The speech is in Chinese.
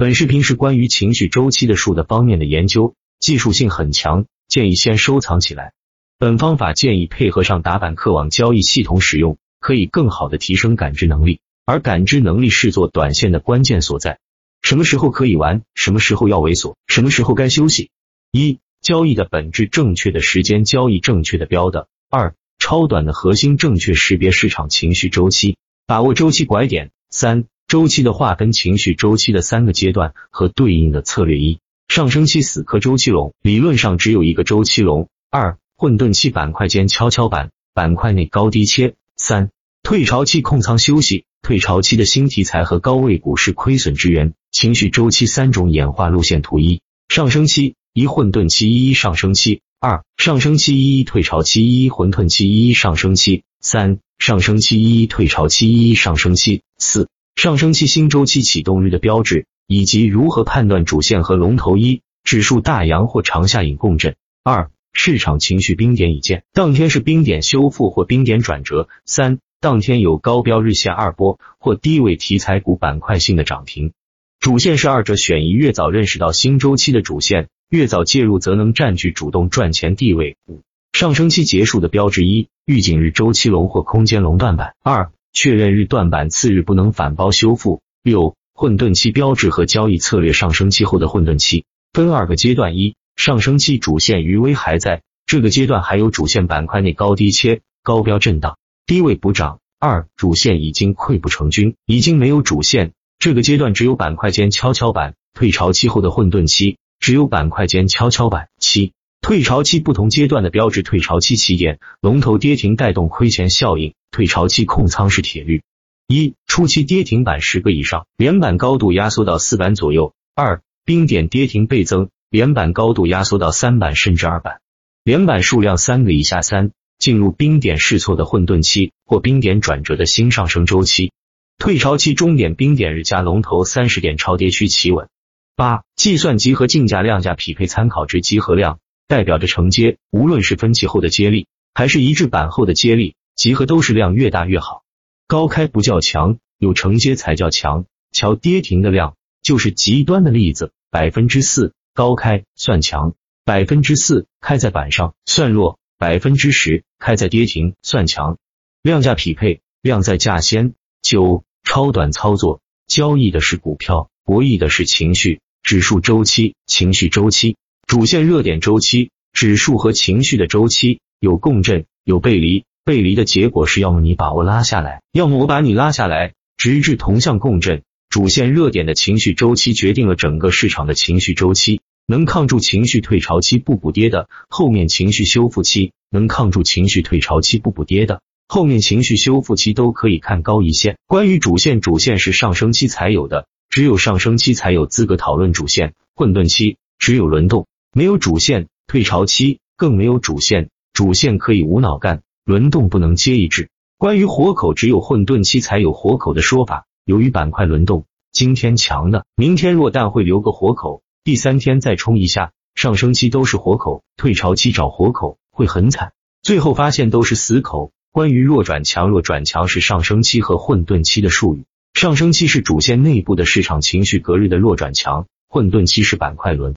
本视频是关于情绪周期的数的方面的研究，技术性很强，建议先收藏起来。本方法建议配合上打板客网交易系统使用，可以更好的提升感知能力。而感知能力是做短线的关键所在。什么时候可以玩？什么时候要猥琐？什么时候该休息？一、交易的本质正确的时间，交易正确的标的。二、超短的核心正确识别市场情绪周期，把握周期拐点。三。周期的划分，情绪周期的三个阶段和对应的策略：一、上升期死磕周期龙，理论上只有一个周期龙；二、混沌期板块间跷跷板，板块内高低切；三、退潮期控仓休息，退潮期的新题材和高位股市亏损之源，情绪周期三种演化路线图：一、上升期一、混沌期一、上升期。二、上升期一、退潮期一、混沌期一、上升期。三、上升期一、退潮期一、上升期。四。上升期新周期启动日的标志，以及如何判断主线和龙头一指数大阳或长下影共振。二、市场情绪冰点已见，当天是冰点修复或冰点转折。三、当天有高标日线二波或低位题材股板块性的涨停。主线是二者选一，越早认识到新周期的主线，越早介入，则能占据主动赚钱地位。五、上升期结束的标志一预警日周期龙或空间龙断板。二。确认日断板，次日不能反包修复。六、混沌期标志和交易策略，上升期后的混沌期分二个阶段：一、上升期主线余威还在，这个阶段还有主线板块内高低切、高标震荡、低位补涨；二、主线已经溃不成军，已经没有主线，这个阶段只有板块间跷跷板，退潮期后的混沌期，只有板块间跷跷板。七、退潮期不同阶段的标志，退潮期起点，龙头跌停带动亏钱效应。退潮期控仓是铁律：一、初期跌停板十个以上，连板高度压缩到四板左右；二、冰点跌停倍增，连板高度压缩到三板甚至二板，连板数量三个以下；三、进入冰点试错的混沌期或冰点转折的新上升周期。退潮期终点冰点日加龙头三十点超跌区企稳。八、计算机和竞价量价匹配参考值集合量，代表着承接，无论是分歧后的接力，还是一致板后的接力。集合都是量越大越好，高开不叫强，有承接才叫强。瞧跌停的量就是极端的例子，百分之四高开算强，百分之四开在板上算弱，百分之十开在跌停算强。量价匹配，量在价先。九超短操作，交易的是股票，博弈的是情绪。指数周期、情绪周期、主线热点周期，指数和情绪的周期有共振，有背离。背离的结果是，要么你把我拉下来，要么我把你拉下来，直至同向共振。主线热点的情绪周期决定了整个市场的情绪周期，能抗住情绪退潮期不补跌的，后面情绪修复期能抗住情绪退潮期不补跌的，后面情绪修复期都可以看高一线。关于主线，主线是上升期才有的，只有上升期才有资格讨论主线。混沌期只有轮动，没有主线；退潮期更没有主线，主线可以无脑干。轮动不能接一致。关于活口，只有混沌期才有活口的说法。由于板块轮动，今天强的，明天弱，但会留个活口，第三天再冲一下。上升期都是活口，退潮期找活口会很惨，最后发现都是死口。关于弱转强，弱转强是上升期和混沌期的术语。上升期是主线内部的市场情绪隔日的弱转强，混沌期是板块轮